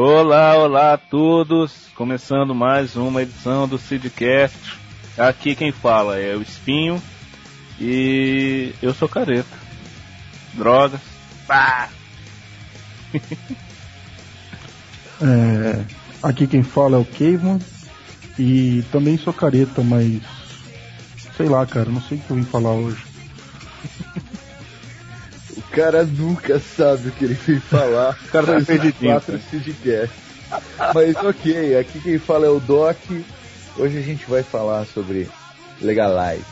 Olá, olá a todos! Começando mais uma edição do Sidcast. Aqui quem fala é o Espinho e eu sou careta. Drogas. Pá! é, aqui quem fala é o Caveman e também sou careta, mas sei lá, cara, não sei o que eu vim falar hoje. O cara nunca sabe o que ele vem falar. O cara tá perdidinho. Quatro Mas ok, aqui quem fala é o Doc. Hoje a gente vai falar sobre Legalize.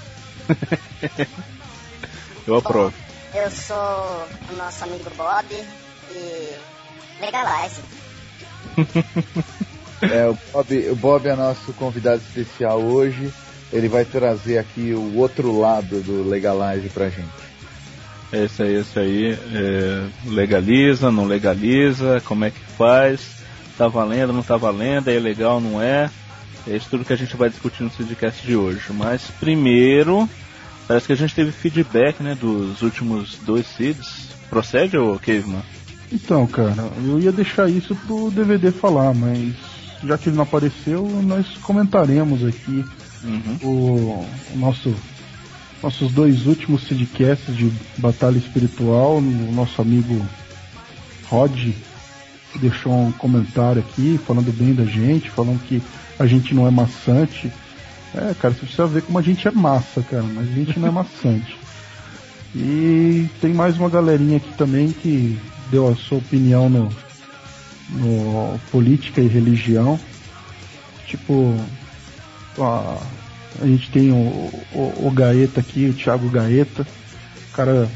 eu aprovo. Bom, eu sou o nosso amigo Bob e Legalize. é, o Bob, o Bob é nosso convidado especial hoje. Ele vai trazer aqui o outro lado do Legalize pra gente. Esse aí, esse aí. É, legaliza, não legaliza, como é que faz? Tá valendo, não tá valendo, é legal, não é? É isso tudo que a gente vai discutir no podcast de hoje. Mas primeiro, parece que a gente teve feedback né, dos últimos dois seeds. Procede, ô Caveman? Então, cara, eu ia deixar isso pro DVD falar, mas já que ele não apareceu, nós comentaremos aqui uhum. o, o, nosso nossos dois últimos sidcasts de Batalha Espiritual, o nosso amigo Rod deixou um comentário aqui falando bem da gente, falando que a gente não é maçante. É, cara, você precisa ver como a gente é massa, cara, mas a gente não é maçante. E tem mais uma galerinha aqui também que deu a sua opinião no, no política e religião. Tipo, a, a gente tem o, o, o, Gaeta aqui, o Thiago Gaeta. O cara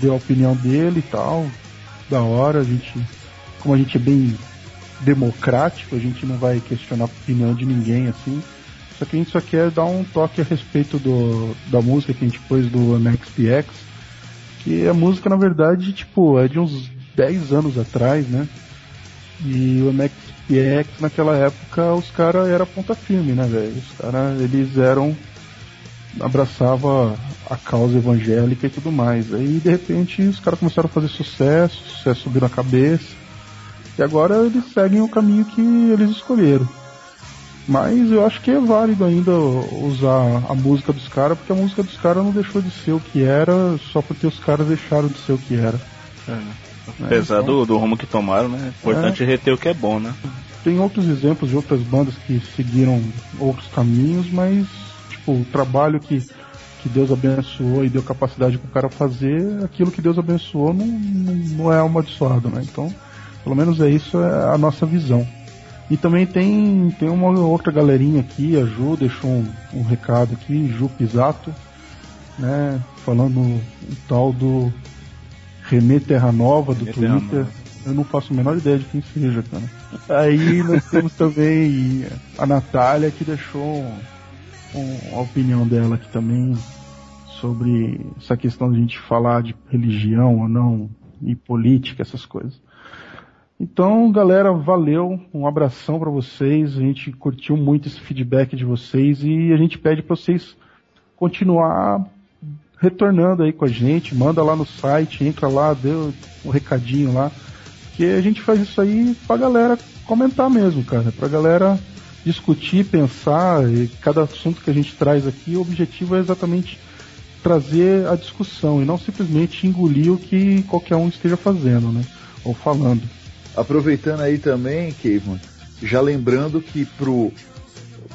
deu a opinião dele e tal. Da hora, a gente. Como a gente é bem democrático, a gente não vai questionar a opinião de ninguém assim. Só que a gente só quer dar um toque a respeito do, da música que a gente pôs do MXPX. Que a música, na verdade, tipo, é de uns 10 anos atrás, né? E o MXPX naquela época os caras eram ponta firme, né, velho? Os caras, eles eram. abraçava a causa evangélica e tudo mais. Aí de repente os caras começaram a fazer sucesso, sucesso subiu na cabeça. E agora eles seguem o caminho que eles escolheram. Mas eu acho que é válido ainda usar a música dos caras, porque a música dos caras não deixou de ser o que era só porque os caras deixaram de ser o que era. É. Apesar então, do, do rumo que tomaram, né? É importante é, reter o que é bom, né? Tem outros exemplos de outras bandas que seguiram outros caminhos, mas tipo, o trabalho que, que Deus abençoou e deu capacidade para o cara fazer, aquilo que Deus abençoou não, não, não é amaldiçoado, né? Então, pelo menos é isso é a nossa visão. E também tem, tem uma outra galerinha aqui, a Ju deixou um, um recado aqui, Ju Pisato, né, falando o tal do Renê Terra Nova do Renê Twitter. Eu não faço a menor ideia de quem seja, cara. Aí nós temos também a Natália que deixou um, a opinião dela aqui também sobre essa questão de a gente falar de religião ou não e política, essas coisas. Então, galera, valeu, um abração para vocês. A gente curtiu muito esse feedback de vocês e a gente pede para vocês continuar retornando aí com a gente, manda lá no site, entra lá, dê um recadinho lá, que a gente faz isso aí pra galera comentar mesmo, cara, pra galera discutir, pensar, e cada assunto que a gente traz aqui, o objetivo é exatamente trazer a discussão e não simplesmente engolir o que qualquer um esteja fazendo, né, ou falando. Aproveitando aí também, Kevin, já lembrando que pro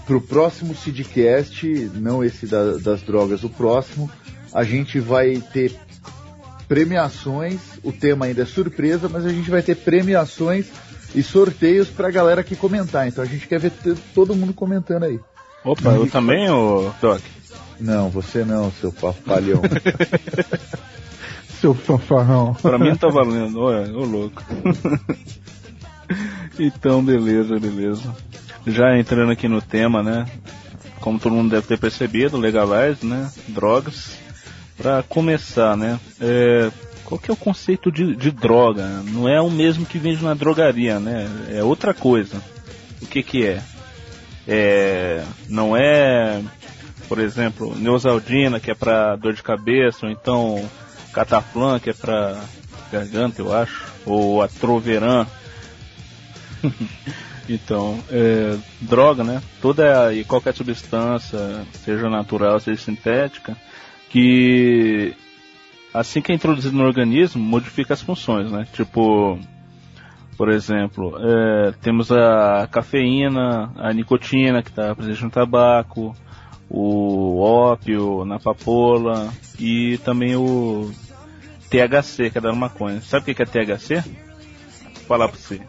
pro próximo Sidcast, não esse da, das drogas, o próximo, a gente vai ter premiações. O tema ainda é surpresa, mas a gente vai ter premiações e sorteios pra galera que comentar. Então a gente quer ver todo mundo comentando aí. Opa, eu também, ô Doc? Não, você não, seu papalhão. seu fanfarrão. pra mim não tá valendo, olha, ô louco. então, beleza, beleza. Já entrando aqui no tema, né? Como todo mundo deve ter percebido, legalize, né? Drogas. Para começar, né? É, qual que é o conceito de, de, droga? Não é o mesmo que vende na drogaria, né? É outra coisa. O que que é? é não é, por exemplo, Neosaldina, que é para dor de cabeça, ou então Cataflã, que é para garganta, eu acho, ou a Troveran. então, é, droga, né? Toda e qualquer substância, seja natural, seja sintética, que assim que é introduzido no organismo, modifica as funções, né? Tipo, por exemplo, é, temos a cafeína, a nicotina que está presente no tabaco, o ópio na papoula e também o THC, que é da maconha. Sabe o que é THC? Vou falar pra você.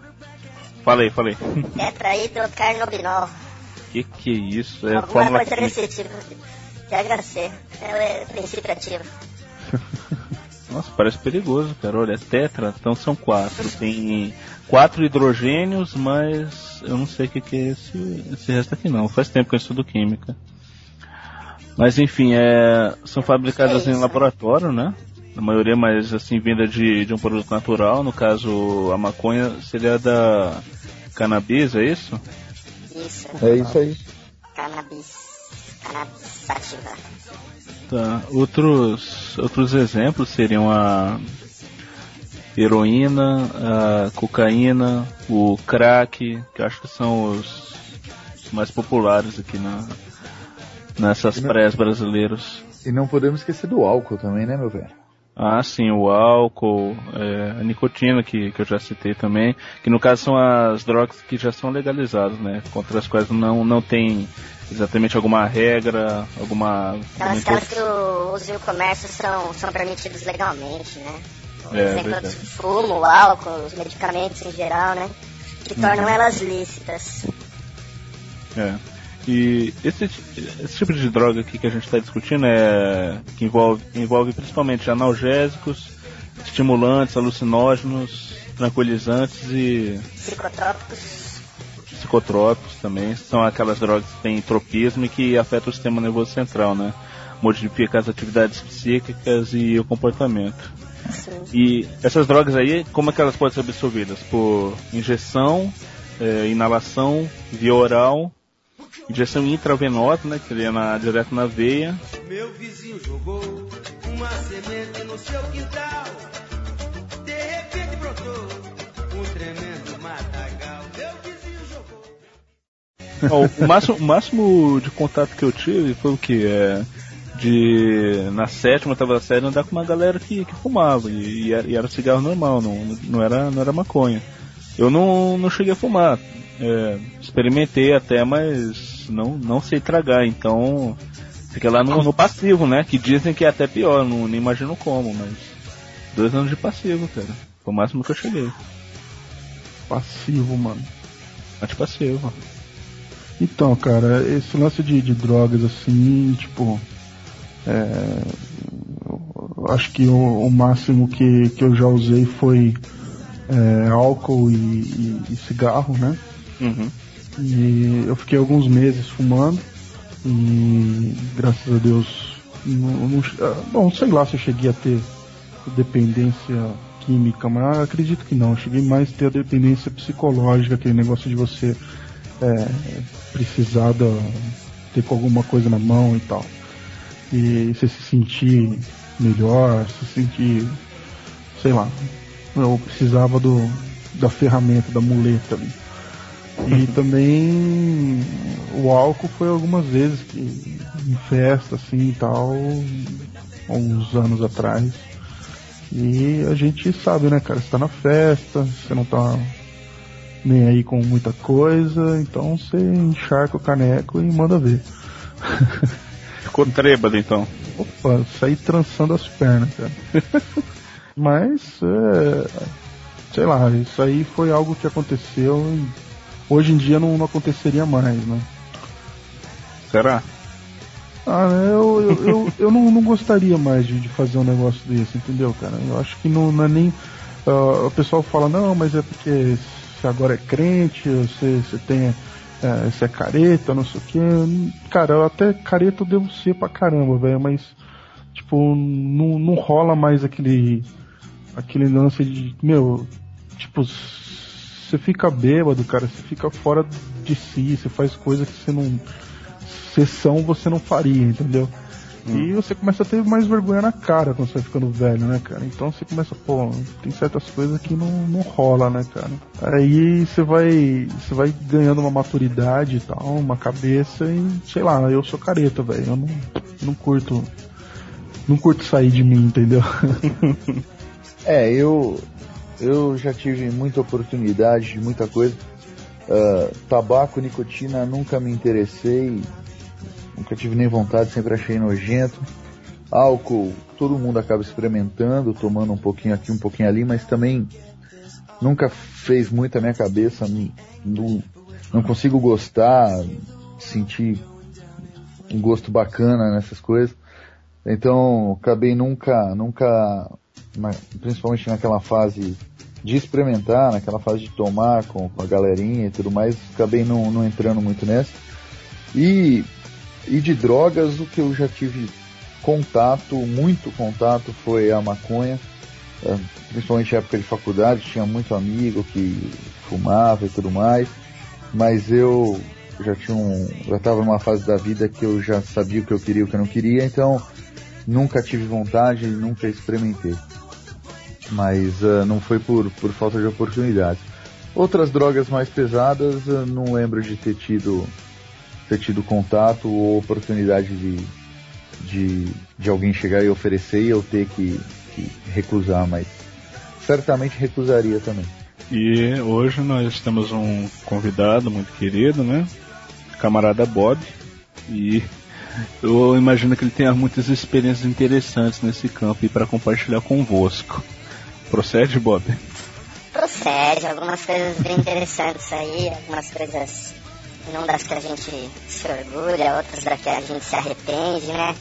Falei, falei. Tetrahidrocarnobinol. Que que é isso? É Alguma fórmula coisa desse tipo. THC. É princípio ativo. Nossa, parece perigoso, cara. Olha, é tetra, então são quatro. Tem quatro hidrogênios, mas eu não sei o que, que é esse, esse resto aqui não. Faz tempo que eu estudo química. Mas enfim, é, são fabricadas em laboratório, né? A maioria mais assim vinda de, de um produto natural. No caso, a maconha seria da cannabis, é isso? Isso. É isso aí. Cannabis. Cannabis Tá. Outros, outros exemplos seriam a heroína, a cocaína, o crack, que acho que são os mais populares aqui na, nessas praias brasileiras. E não podemos esquecer do álcool também, né, meu velho? Ah, sim, o álcool, é, a nicotina que, que eu já citei também, que no caso são as drogas que já são legalizadas, né? Contra as quais não, não tem exatamente alguma regra, alguma. Aquelas, aquelas que o uso e o comércio são, são permitidos legalmente, né? Por é, exemplo, o fumo, o álcool, os medicamentos em geral, né? Que tornam uhum. elas lícitas. É. E esse, esse tipo de droga aqui que a gente está discutindo é que envolve, envolve principalmente analgésicos, estimulantes, alucinógenos, tranquilizantes e. Psicotrópicos. Psicotrópicos também. São aquelas drogas que têm tropismo e que afetam o sistema nervoso central, né? Modifica as atividades psíquicas e o comportamento. Sim. E essas drogas aí, como é que elas podem ser absorvidas? Por injeção, é, inalação, via oral injeção intravenosa, né, que seria na, direto na veia. Meu vizinho jogou uma semente no seu quintal. De repente brotou um tremendo matagal. Meu vizinho jogou. o, máximo, o máximo de contato que eu tive foi o que? É, de na sétima, oitava série, andar com uma galera que, que fumava. E, e, era, e, era, cigarro normal, não, não, era, não era maconha. Eu não, não cheguei a fumar. É, experimentei até, mas não, não sei tragar, então fica lá no, no, passivo, né? Que dizem que é até pior, não, nem imagino como, mas dois anos de passivo, cara. Foi o máximo que eu cheguei. Passivo, mano. Mas passivo. Então, cara, esse lance de, de drogas assim, tipo. É, acho que o, o, máximo que, que eu já usei foi é, álcool e, e, e cigarro, né? Uhum. E eu fiquei alguns meses fumando e graças a Deus não, não, ah, bom, sei lá se eu cheguei a ter dependência química, mas acredito que não. Eu cheguei mais a ter a dependência psicológica, aquele negócio de você é, precisar da, ter com alguma coisa na mão e tal. E você se sentir melhor, se sentir, sei lá. Eu precisava do, da ferramenta, da muleta ali. E também o álcool foi algumas vezes que em festa assim e tal, uns anos atrás. E a gente sabe, né, cara, você tá na festa, você não tá nem aí com muita coisa, então você encharca o caneco e manda ver. Ficou trêbado então. Opa, saí trançando as pernas, cara. Mas, é, sei lá, isso aí foi algo que aconteceu e hoje em dia não, não aconteceria mais, né? Será? Ah, eu, eu, eu, eu não, não, gostaria mais de, de, fazer um negócio desse, entendeu, cara? Eu acho que não, não é nem. Uh, o pessoal fala, não, mas é porque você agora é crente, você, você tem. É, você é careta, não sei o que. Cara, eu até careta eu devo ser pra caramba, velho, mas. Tipo, não, não rola mais aquele. Aquele lance de. Meu, tipo, você fica bêbado, cara, você fica fora de si, você faz coisas que você não. Sessão você não faria, entendeu? Hum. E você começa a ter mais vergonha na cara quando você vai ficando velho, né, cara? Então você começa, pô, tem certas coisas que não, não rola, né, cara? Aí você vai. Você vai ganhando uma maturidade e tal, uma cabeça e, sei lá, eu sou careta, velho. Eu não, não curto. Não curto sair de mim, entendeu? é, eu. Eu já tive muita oportunidade de muita coisa. Uh, tabaco, nicotina, nunca me interessei nunca tive nem vontade, sempre achei nojento. Álcool, todo mundo acaba experimentando, tomando um pouquinho aqui, um pouquinho ali, mas também nunca fez muito a minha cabeça, não, não, não consigo gostar, sentir um gosto bacana nessas coisas. Então, acabei nunca, nunca, principalmente naquela fase de experimentar, naquela fase de tomar com, com a galerinha e tudo mais, acabei não, não entrando muito nessa. E e de drogas, o que eu já tive contato, muito contato, foi a maconha. É, principalmente na época de faculdade, tinha muito amigo que fumava e tudo mais. Mas eu já tinha um. Já estava numa fase da vida que eu já sabia o que eu queria e o que eu não queria, então nunca tive vontade, nunca experimentei. Mas uh, não foi por, por falta de oportunidade. Outras drogas mais pesadas, eu não lembro de ter tido ter tido contato ou oportunidade de, de, de alguém chegar e oferecer e eu ter que, que recusar, mas certamente recusaria também. E hoje nós temos um convidado muito querido, né? Camarada Bob. E eu imagino que ele tenha muitas experiências interessantes nesse campo e para compartilhar convosco. Procede, Bob? Procede, algumas coisas bem interessantes aí, algumas coisas não das que a gente se orgulha, outras das que a gente se arrepende, né?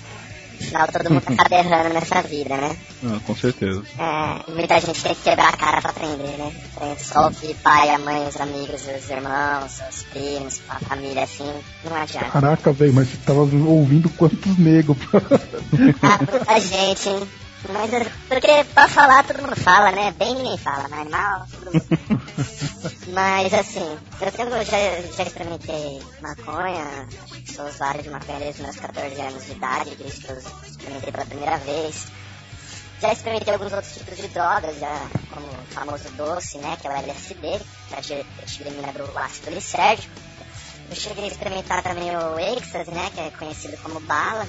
Afinal, todo mundo acaba errando nessa vida, né? Ah, com certeza. É, muita gente tem que quebrar a cara pra aprender, né? Só o pai, a mãe, os amigos, os irmãos, os primos, a família, assim, não adianta. Caraca, velho, mas você tava ouvindo quantos negros? ah, muita gente, hein? Mas porque pra falar todo mundo fala, né? Bem ninguém fala, mas mal todo mundo. mas assim, eu tenho, já, já experimentei maconha, sou usuário de maconha desde meus 14 anos de idade, desde que eu experimentei pela primeira vez. Já experimentei alguns outros tipos de drogas, já, como o famoso doce, né? Que é o LSD, que é a tiremina do ácido lisérgico. Eu cheguei a experimentar também o êxtase, né? Que é conhecido como bala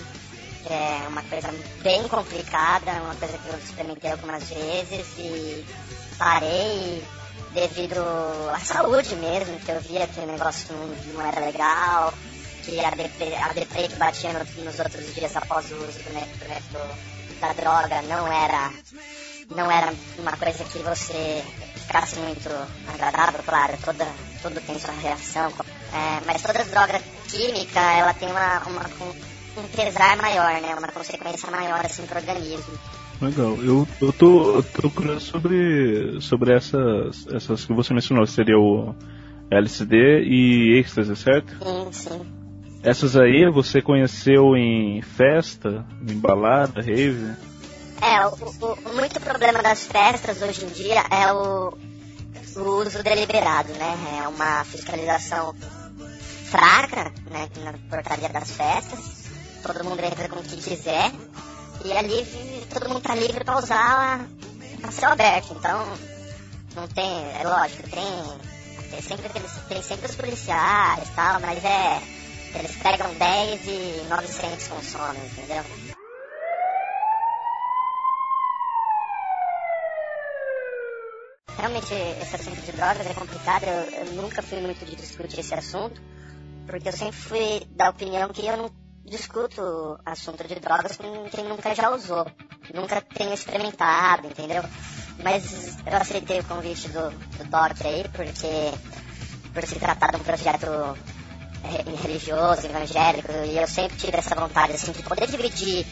é uma coisa bem complicada, uma coisa que eu experimentei algumas vezes e parei devido à saúde mesmo, que eu via que o negócio não, não era legal, que a deprê, a que batia no, nos outros dias após o uso do método da droga não era não era uma coisa que você ficasse muito agradável, claro, toda, tudo tem sua reação, é, mas toda droga química, ela tem uma, uma, um pesar maior, né? Uma consequência maior assim pro organismo. Legal. Eu, eu tô, eu tô curioso sobre, sobre essas, essas que você mencionou. Seria o LSD e êxtase, certo? Sim, sim. Essas aí você conheceu em festa, em balada, rave? É, o, o, muito problema das festas hoje em dia é o, o uso deliberado, né? É uma fiscalização fraca, né, na portaria das festas todo mundo entra com o que quiser. E ali todo mundo tá livre para usar a céu aberto. Então, não tem, é lógico, tem, tem, sempre, tem sempre os policiais e tal, mas é. Eles pegam 10 e 900 consomem, entendeu? Realmente, esse assunto de drogas é complicado. Eu, eu nunca fui muito de discutir esse assunto, porque eu sempre fui da opinião que eu não discuto assunto de drogas com quem nunca já usou, nunca tem experimentado, entendeu? Mas eu aceitei o convite do, do Doc aí, porque por se tratar de um projeto religioso, evangélico, e eu sempre tive essa vontade, assim, de poder dividir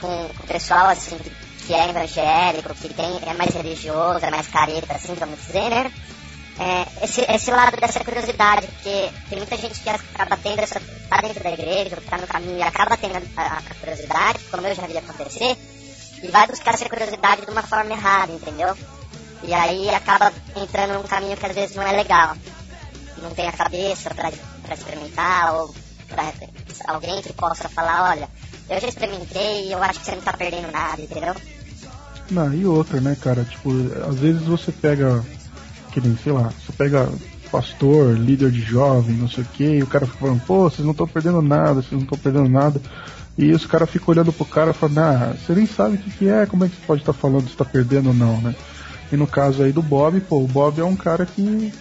com, com o pessoal, assim, que, que é evangélico, que tem, é mais religioso, é mais careta, assim, vamos dizer, né? É, esse, esse lado dessa curiosidade, porque tem muita gente que acaba tendo essa. tá dentro da igreja, tá no caminho e acaba tendo a, a curiosidade, como eu já vi acontecer, e vai buscar essa curiosidade de uma forma errada, entendeu? E aí acaba entrando num caminho que às vezes não é legal. Não tem a cabeça pra experimentar, ou pra alguém que possa falar, olha, eu já experimentei e eu acho que você não tá perdendo nada, entendeu? Não, e outra, né, cara? Tipo, às vezes você pega, que nem, sei lá, você pega pastor, líder de jovem, não sei o que, e o cara fica falando, pô, vocês não estão perdendo nada, vocês não estão perdendo nada. E os caras ficam olhando pro cara falando, ah, você nem sabe o que, que é, como é que você pode estar tá falando se tá perdendo ou não, né? E no caso aí do Bob, pô, o Bob é um cara que,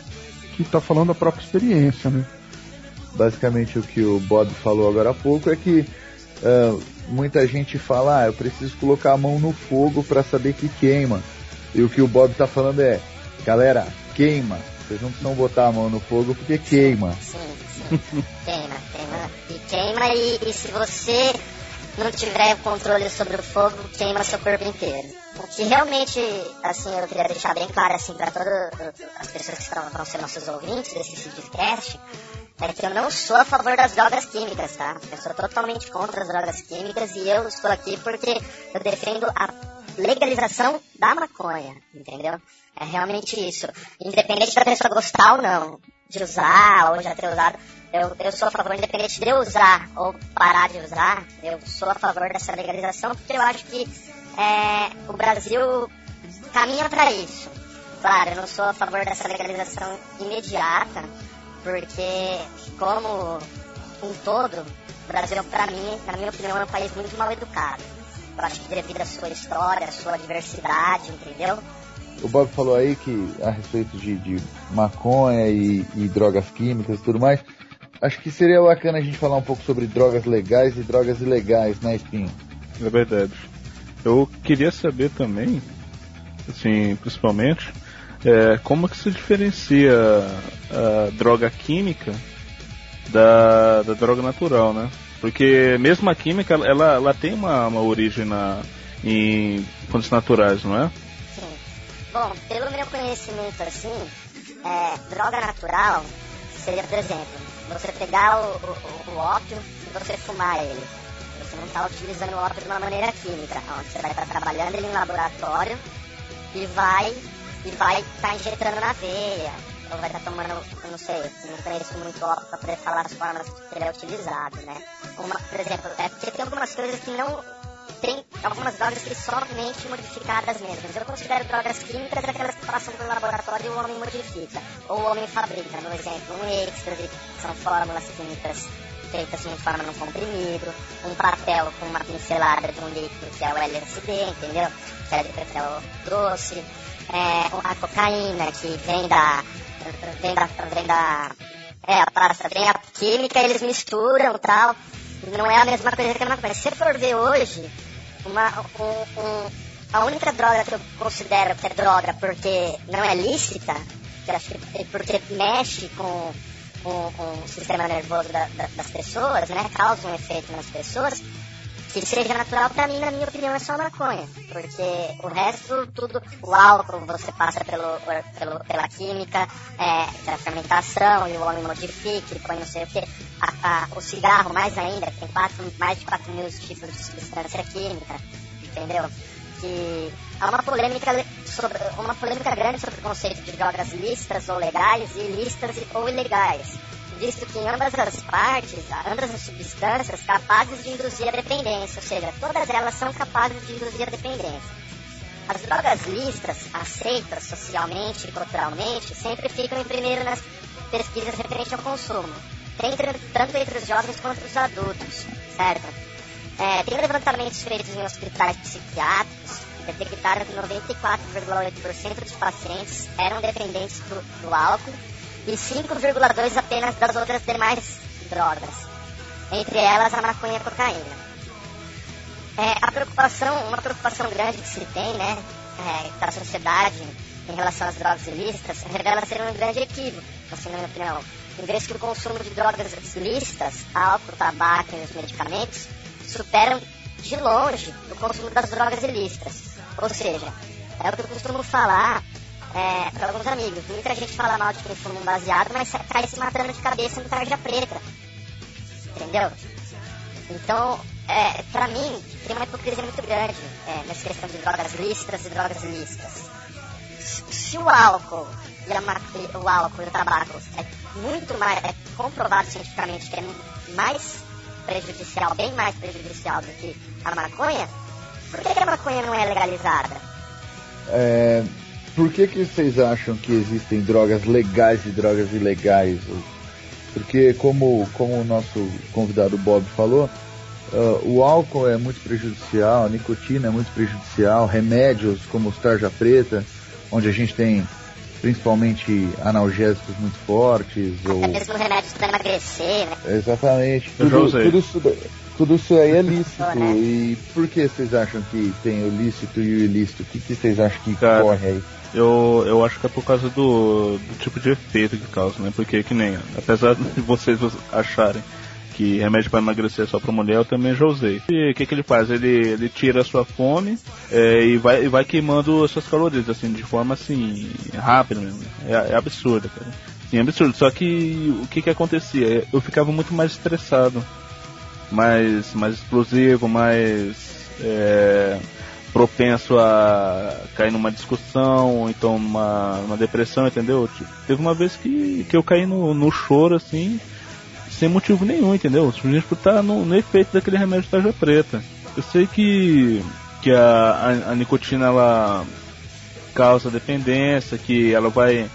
que tá falando da própria experiência, né? Basicamente o que o Bob falou agora há pouco é que uh, muita gente fala, ah, eu preciso colocar a mão no fogo para saber que queima. E o que o Bob tá falando é, galera, queima. Vocês não precisam botar a mão no fogo porque queima. Sim, sim. queima, queima. E queima e, e se você não tiver controle sobre o fogo, queima seu corpo inteiro. O que realmente, assim, eu queria deixar bem claro, assim, para todas as pessoas que estão, vão ser nossos ouvintes desse podcast, é que eu não sou a favor das drogas químicas, tá? Eu sou totalmente contra as drogas químicas e eu estou aqui porque eu defendo a legalização da maconha, entendeu? É realmente isso. Independente da pessoa gostar ou não de usar ou já ter usado, eu, eu sou a favor, independente de usar ou parar de usar, eu sou a favor dessa legalização porque eu acho que é, o Brasil caminha para isso. Claro, eu não sou a favor dessa legalização imediata, porque como um todo, o Brasil, para mim, na minha opinião, é um país muito mal educado. Eu acho que devido à sua história, à sua diversidade, entendeu? O Bob falou aí que a respeito de, de maconha e, e drogas químicas e tudo mais, acho que seria bacana a gente falar um pouco sobre drogas legais e drogas ilegais, né, Espinho? É verdade. Eu queria saber também, assim, principalmente, é, como que se diferencia a droga química da, da droga natural, né? Porque mesmo a química, ela, ela tem uma, uma origem na, em fontes naturais, não é? Sim. Bom, pelo meu conhecimento, assim, é, droga natural seria, por exemplo, você pegar o, o, o ópio e você fumar ele. Você não está utilizando o ópio de uma maneira química, você vai estar trabalhando ele em laboratório e vai e vai estar tá injetando na veia, ou vai estar tomando, não sei, não conheço muito óbvio para poder falar as formas que ele é utilizado, né? Uma, por exemplo, é porque tem algumas coisas que não tem algumas drogas que somente modificadas mesmo. Eu considero drogas químicas aquelas que passam pelo laboratório e o homem modifica. Ou o homem fabrica, por exemplo, um êxtase, são fórmulas químicas feitas em forma num comprimido, um papel com uma pincelada de um líquido que é o LSD, entendeu? Que é o doce é, a cocaína que vem da. Vem da. vem da. É, a praça, vem a química, eles misturam tal. Não é a mesma coisa que a maconha. Se for ver hoje, uma, um, um, a única droga que eu considero que é droga porque não é lícita, que acho que é porque mexe com, com, com o sistema nervoso da, da, das pessoas, né? Causa um efeito nas pessoas, que seja natural para mim, na minha opinião, é só maconha. Porque o resto, tudo, o álcool você passa pelo, pelo, pela química, é, pela fermentação, e o homem modifica, ele põe não sei o que. A, a, o cigarro, mais ainda, tem quatro, mais de 4 mil tipos de substância química, entendeu? Que há uma polêmica, sobre, uma polêmica grande sobre o conceito de drogas listas ou legais e listas ou ilegais visto que em ambas as partes, ambas as substâncias capazes de induzir a dependência, ou seja, todas elas são capazes de induzir a dependência. As drogas listas, aceitas socialmente e culturalmente, sempre ficam em primeiro nas pesquisas referentes ao consumo, tanto entre os jovens quanto os adultos, certo? É, tem levantamentos feitos em hospitais psiquiátricos que detectaram que 94,8% dos pacientes eram dependentes do, do álcool e 5,2 apenas das outras demais drogas, entre elas a maconha e a cocaína. É, a preocupação, uma preocupação grande que se tem, né, é, da sociedade em relação às drogas ilícitas, revela ser um grande equívoco, assim, na minha opinião. Em vez que o consumo de drogas ilícitas, álcool, tabaco e os medicamentos, superam de longe o consumo das drogas ilícitas. Ou seja, é o que eu costumo falar é, para alguns amigos. Muita gente fala mal de quem fuma um baseado, mas cai se matando de cabeça no tarja preta. Entendeu? Então, é, pra mim, tem uma hipocrisia muito grande é, nessa questão de drogas lícitas e drogas ilícitas. Se o álcool e a, o álcool e o tabaco é muito mais, é comprovado cientificamente que é mais prejudicial, bem mais prejudicial do que a maconha, por que, que a maconha não é legalizada? É, por que, que vocês acham que existem drogas legais e drogas ilegais? Porque, como, como o nosso convidado Bob falou, uh, o álcool é muito prejudicial, a nicotina é muito prejudicial, remédios como os tarja preta, onde a gente tem principalmente analgésicos muito fortes. Até ou... mesmo remédios para emagrecer, né? Exatamente. Tudo, tudo, isso, tudo isso aí é lícito. Né? E por que vocês acham que tem o lícito e o ilícito? O que, que vocês acham que Cara, corre aí? Eu, eu acho que é por causa do, do tipo de efeito que causa, né? Porque que nem, apesar de vocês acharem que remédio para emagrecer é só para mulher, eu também já usei. E o que, que ele faz? Ele, ele tira a sua fome é, e, vai, e vai queimando as suas calorias, assim, de forma assim, rápida mesmo. É, é absurda, cara. Sim, é absurdo. Só que o que que acontecia? Eu ficava muito mais estressado, mais, mais explosivo, mais. É, propenso a cair numa discussão, ou então numa, numa depressão, entendeu? Tipo, teve uma vez que, que eu caí no, no choro, assim, sem motivo nenhum, entendeu? Simplesmente por estar no, no efeito daquele remédio de tarja preta. Eu sei que, que a, a, a nicotina ela causa dependência, que ela vai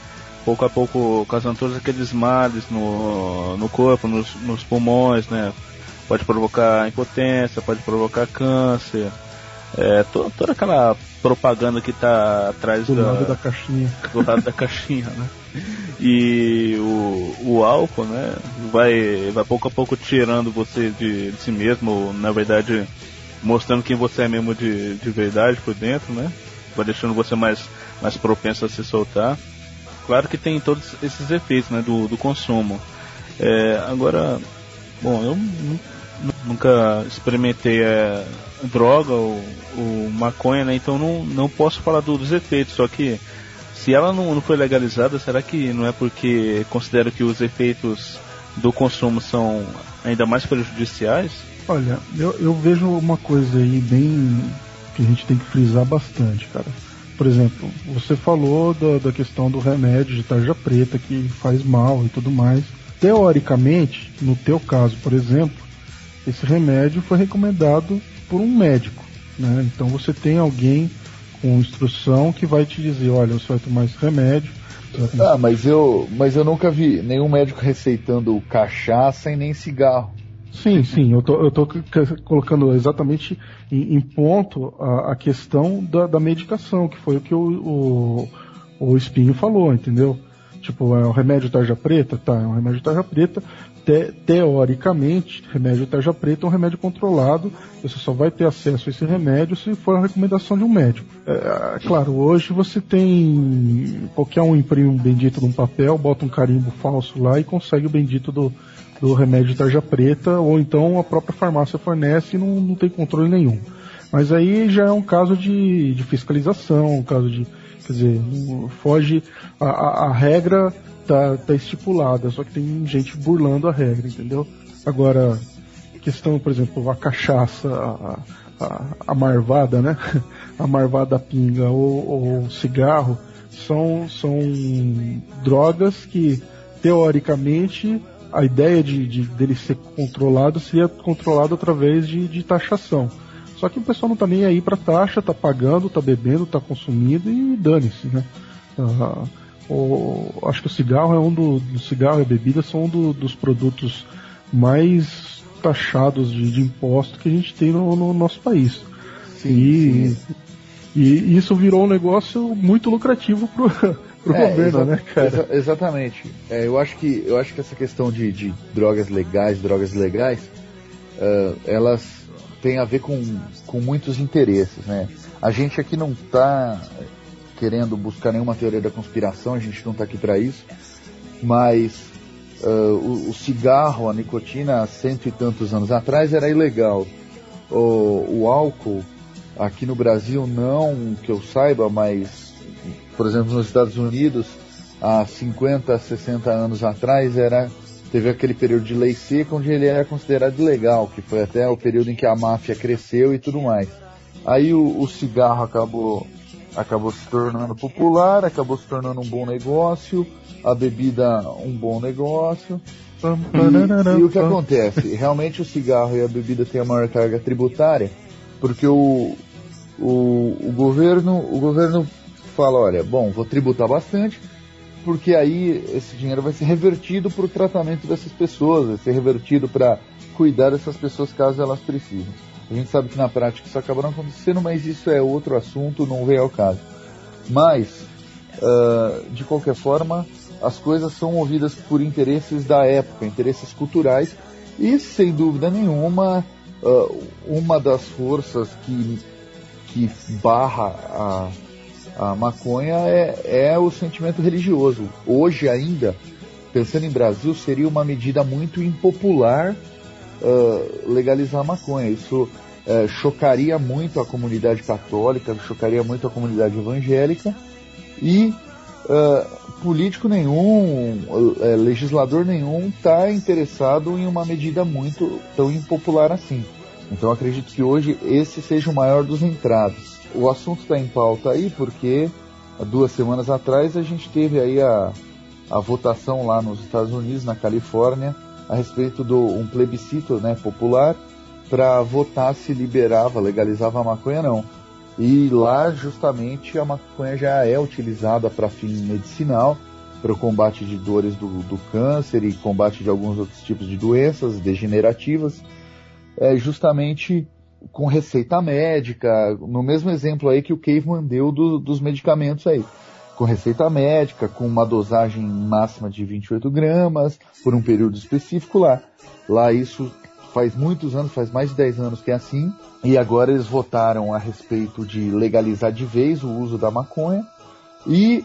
pouco a pouco causando todos aqueles males no, no corpo, nos, nos pulmões, né? Pode provocar impotência, pode provocar câncer, é, to, toda aquela propaganda que está atrás do da, lado da caixinha. Do lado da caixinha, né? E o, o álcool, né, vai, vai pouco a pouco tirando você de, de si mesmo, na verdade, mostrando quem você é mesmo de, de verdade por dentro, né? Vai deixando você mais, mais propenso a se soltar. Claro que tem todos esses efeitos, né, do, do consumo. É, agora, bom, eu nunca experimentei é, droga ou, ou, maconha, né? Então não, não posso falar do, dos efeitos. Só que se ela não, não foi legalizada, será que não é porque considero que os efeitos do consumo são ainda mais prejudiciais? Olha, eu, eu vejo uma coisa aí bem que a gente tem que frisar bastante, cara. Por exemplo, você falou da, da questão do remédio de tarja preta que faz mal e tudo mais. Teoricamente, no teu caso, por exemplo, esse remédio foi recomendado por um médico. Né? Então você tem alguém com instrução que vai te dizer, olha, você vai tomar esse remédio. Ah, mas eu, mas eu nunca vi nenhum médico receitando cachaça e nem cigarro. Sim, sim, eu tô, eu tô colocando exatamente em, em ponto a, a questão da, da, medicação, que foi o que o, o, o Espinho falou, entendeu? Tipo, é o remédio tarja preta? Tá, é um remédio tarja preta, te, teoricamente, remédio tarja preta é um remédio controlado. Você só vai ter acesso a esse remédio se for a recomendação de um médico. É, é, claro, hoje você tem. Qualquer um imprime um bendito de um papel, bota um carimbo falso lá e consegue o bendito do, do remédio tarja preta, ou então a própria farmácia fornece e não, não tem controle nenhum. Mas aí já é um caso de, de fiscalização, um caso de. Quer dizer, foge. a, a, a regra tá, tá estipulada, só que tem gente burlando a regra, entendeu? Agora, questão, por exemplo, a cachaça, a, a, a marvada, né? A marvada pinga ou, ou cigarro são, são drogas que, teoricamente, a ideia de, de dele ser controlado seria controlado através de, de taxação. Só que o pessoal não tá nem aí para taxa, tá pagando, tá bebendo, tá consumindo e dane-se, né? Uh, o, acho que o cigarro é um do, do cigarro e a bebida são um do, dos produtos mais taxados de, de imposto que a gente tem no, no nosso país. Sim, e, sim. e isso virou um negócio muito lucrativo pro, pro é, governo, né, cara? Exa exatamente. É, eu acho que eu acho que essa questão de, de drogas legais, drogas legais, uh, elas têm a ver com, com muitos interesses, né? A gente aqui não está querendo buscar nenhuma teoria da conspiração, a gente não está aqui para isso, mas uh, o, o, cigarro, a nicotina, há cento e tantos anos atrás era ilegal. O, o álcool, aqui no Brasil, não que eu saiba, mas, por exemplo, nos Estados Unidos, há 50, 60 anos atrás, era teve aquele período de lei seca onde ele era considerado ilegal, que foi até o período em que a máfia cresceu e tudo mais. Aí o, o cigarro acabou acabou se tornando popular, acabou se tornando um bom negócio, a bebida um bom negócio, E, e o que acontece? Realmente o cigarro e a bebida têm a maior carga tributária, porque o, o, o, governo, o governo fala, olha, bom, vou tributar bastante, porque aí esse dinheiro vai ser revertido para o tratamento dessas pessoas, vai ser revertido para cuidar dessas pessoas caso elas precisem. A gente sabe que na prática isso acaba não acontecendo, mas isso é outro assunto, não vem ao caso. Mas, uh, de qualquer forma, as coisas são movidas por interesses da época, interesses culturais, e sem dúvida nenhuma, uh, uma das forças que, que barra a, a maconha é, é o sentimento religioso. Hoje ainda, pensando em Brasil, seria uma medida muito impopular uh, legalizar a maconha. Isso uh, chocaria muito a comunidade católica, chocaria muito a comunidade evangélica e uh, político nenhum, legislador nenhum está interessado em uma medida muito tão impopular assim. Então acredito que hoje esse seja o maior dos entraves o assunto está em pauta aí porque há duas semanas atrás a gente teve aí a, a votação lá nos Estados Unidos, na Califórnia, a respeito do um plebiscito né, popular para votar se liberava, legalizava a maconha não. E lá justamente a maconha já é utilizada para fim medicinal, para o combate de dores do, do câncer e combate de alguns outros tipos de doenças degenerativas. É justamente com receita médica, no mesmo exemplo aí que o Caveman deu do, dos medicamentos aí. Com receita médica, com uma dosagem máxima de 28 gramas, por um período específico lá. Lá isso faz muitos anos, faz mais de 10 anos que é assim, e agora eles votaram a respeito de legalizar de vez o uso da maconha, e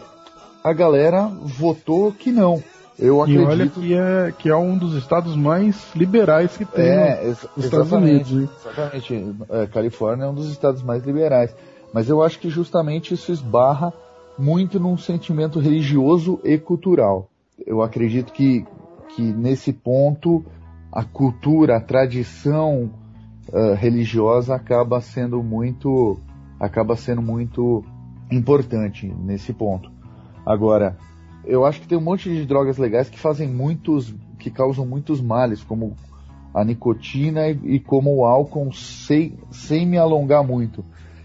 a galera votou que não. Eu acredito... E olha que é, que é um dos estados mais liberais que tem é, ex Estados Unidos. Exatamente. É, Califórnia é um dos estados mais liberais. Mas eu acho que justamente isso esbarra muito num sentimento religioso e cultural. Eu acredito que, que nesse ponto a cultura, a tradição uh, religiosa acaba sendo muito acaba sendo muito importante nesse ponto. Agora, eu acho que tem um monte de drogas legais que fazem muitos, que causam muitos males, como a nicotina e, e como o álcool, sem, sem me alongar muito.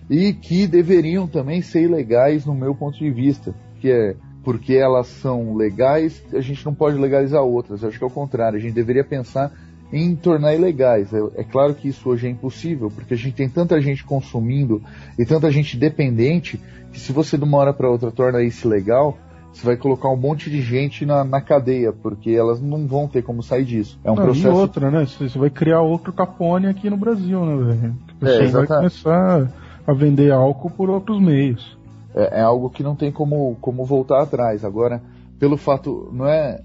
E que deveriam também ser ilegais no meu ponto de vista, que é porque elas são legais, a gente não pode legalizar outras. Eu acho que é o contrário, a gente deveria pensar em tornar ilegais. É, é, claro que isso hoje é impossível, porque a gente tem tanta gente consumindo e tanta gente dependente que se você de uma hora para outra torna isso legal, você vai colocar um monte de gente na, na cadeia, porque elas não vão ter como sair disso. É um não, processo. E outra, né? Você vai criar outro Capone aqui no Brasil, né, velho? Você é, vai começar a vender álcool por outros meios. É, é, algo que não tem como, como voltar atrás. Agora, pelo fato. Não é,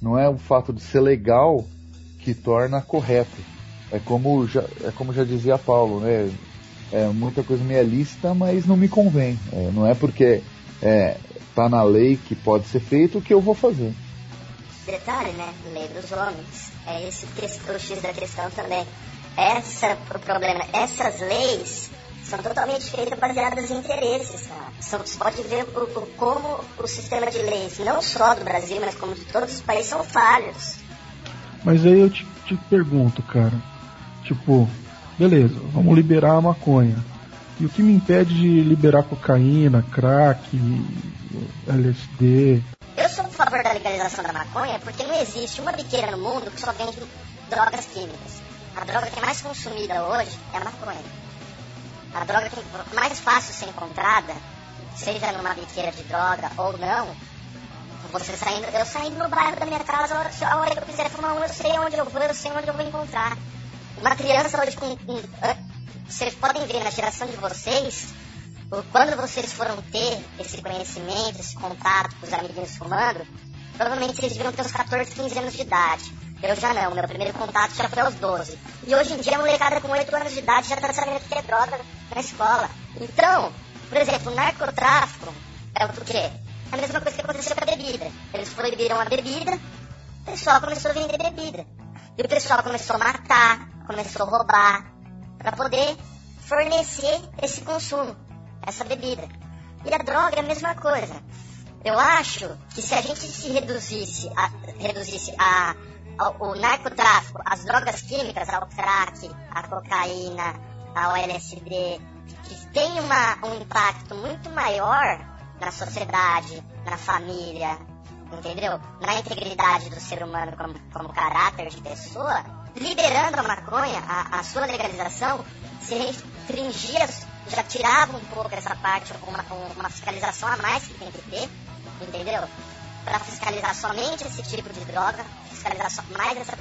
não é o fato de ser legal que torna correto. É como já, é como já dizia Paulo, né? É muita coisa me é lícita, mas não me convém. É, não é porque é, está na lei que pode ser feito, o que eu vou fazer. Detalhe, né? Lei dos homens. É esse o X da questão também. Essa, o problema, essas leis são totalmente feitas baseadas em interesses. Cara. São, você pode ver o, o, como o sistema de leis, não só do Brasil, mas como de todos os países, são falhos. Mas aí eu te, te pergunto, cara. Tipo, beleza, vamos liberar a maconha. E o que me impede de liberar cocaína, crack, LSD? Eu sou a favor da legalização da maconha porque não existe uma biqueira no mundo que só vende drogas químicas. A droga que é mais consumida hoje é a maconha. A droga que é mais fácil ser encontrada, seja numa biqueira de droga ou não, você saindo, eu saindo no bairro da minha casa, a hora que eu quiser fumar um, eu sei onde eu vou, eu sei onde eu vou encontrar. Uma criança hoje com, vocês podem ver na geração de vocês, quando vocês foram ter esse conhecimento, esse contato com os amiguinhos fumando, provavelmente vocês viram ter uns 14, 15 anos de idade. Eu já não, meu primeiro contato já foi aos 12. E hoje em dia a molecada com 8 anos de idade já tá sabendo que é droga na escola. Então, por exemplo, o narcotráfico é o quê? É a mesma coisa que aconteceu com a bebida. Eles proibiram a bebida, o pessoal começou a vender bebida. E o pessoal começou a matar, começou a roubar, para poder fornecer esse consumo, essa bebida. E a droga é a mesma coisa. Eu acho que se a gente se reduzisse a, reduzisse a o narcotráfico, as drogas químicas, o crack, a cocaína, a LSD, que tem uma, um impacto muito maior na sociedade, na família, entendeu? Na integridade do ser humano como, como caráter de pessoa, liberando a maconha, a, a sua legalização, se restringia, já tirava um pouco essa parte, uma, uma fiscalização a mais que tem que ter, entendeu? Para fiscalizar somente esse tipo de droga, fiscalizar só mais essa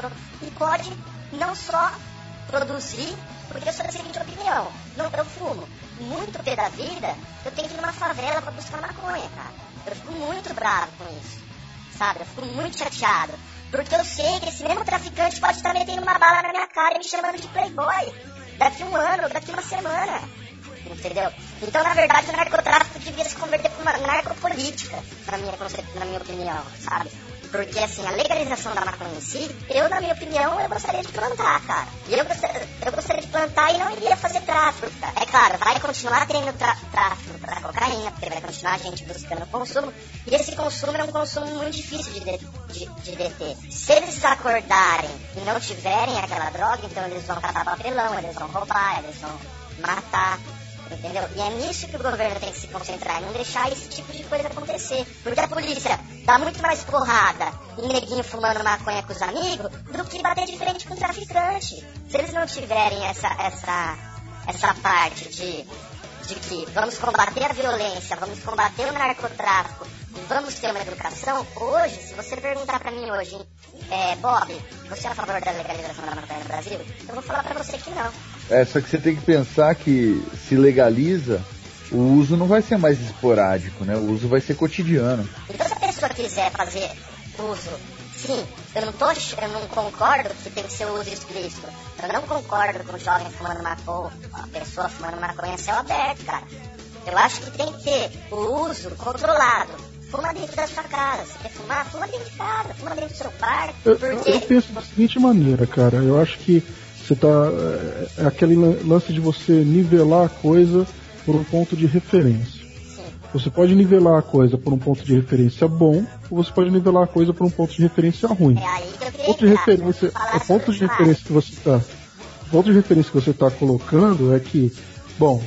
e pode não só produzir, porque eu sou da seguinte opinião, não, eu fumo muito pé da vida, eu tenho que ir numa favela para buscar maconha, cara. Eu fico muito bravo com isso, sabe? Eu fico muito chateado. Porque eu sei que esse mesmo traficante pode estar metendo uma bala na minha cara e me chamando de playboy. Daqui um ano, daqui uma semana. Entendeu? Então, na verdade, o narcotráfico devia se converter para uma narcopolítica, na minha, na minha opinião, sabe? Porque, assim, a legalização da maconha em si, eu, na minha opinião, eu gostaria de plantar, cara. E eu gostaria, eu gostaria de plantar e não iria fazer tráfico, cara. É claro, vai continuar tendo tráfico para cocaína, porque vai continuar a gente buscando consumo. E esse consumo é um consumo muito difícil de, de, de deter. Se eles acordarem e não tiverem aquela droga, então eles vão catar papelão, eles vão roubar, eles vão matar entendeu? E é nisso que o governo tem que se concentrar, não deixar esse tipo de coisa acontecer. Porque a polícia dá muito mais porrada em neguinho fumando maconha com os amigos do que bater de frente com o traficante. Se eles não tiverem essa, essa, essa parte de, de que vamos combater a violência, vamos combater o narcotráfico, vamos ter uma educação, hoje, se você perguntar para mim hoje, é, Bob, você é a favor da legalização da maconha no Brasil? Eu vou falar para você que não. É, só que você tem que pensar que se legaliza, o uso não vai ser mais esporádico, né? O uso vai ser cotidiano. Então se a pessoa quiser fazer uso, sim, eu não, tô, eu não concordo que tem que ser uso explícito. Eu não concordo com o jovem fumando maconha, a pessoa fumando maconha céu aberto, cara. Eu acho que tem que ter o uso controlado. Fuma dentro da sua casa. Se quer fumar, fuma dentro de casa, fuma dentro do seu quarto. Eu, porque... eu penso da seguinte maneira, cara. Eu acho que você tá. É, é aquele lance de você nivelar a coisa por um ponto de referência. Você pode nivelar a coisa por um ponto de referência bom, ou você pode nivelar a coisa por um ponto de referência ruim. É o ponto de referência, o ponto de referência que você está, ponto de referência que você está colocando é que, bom,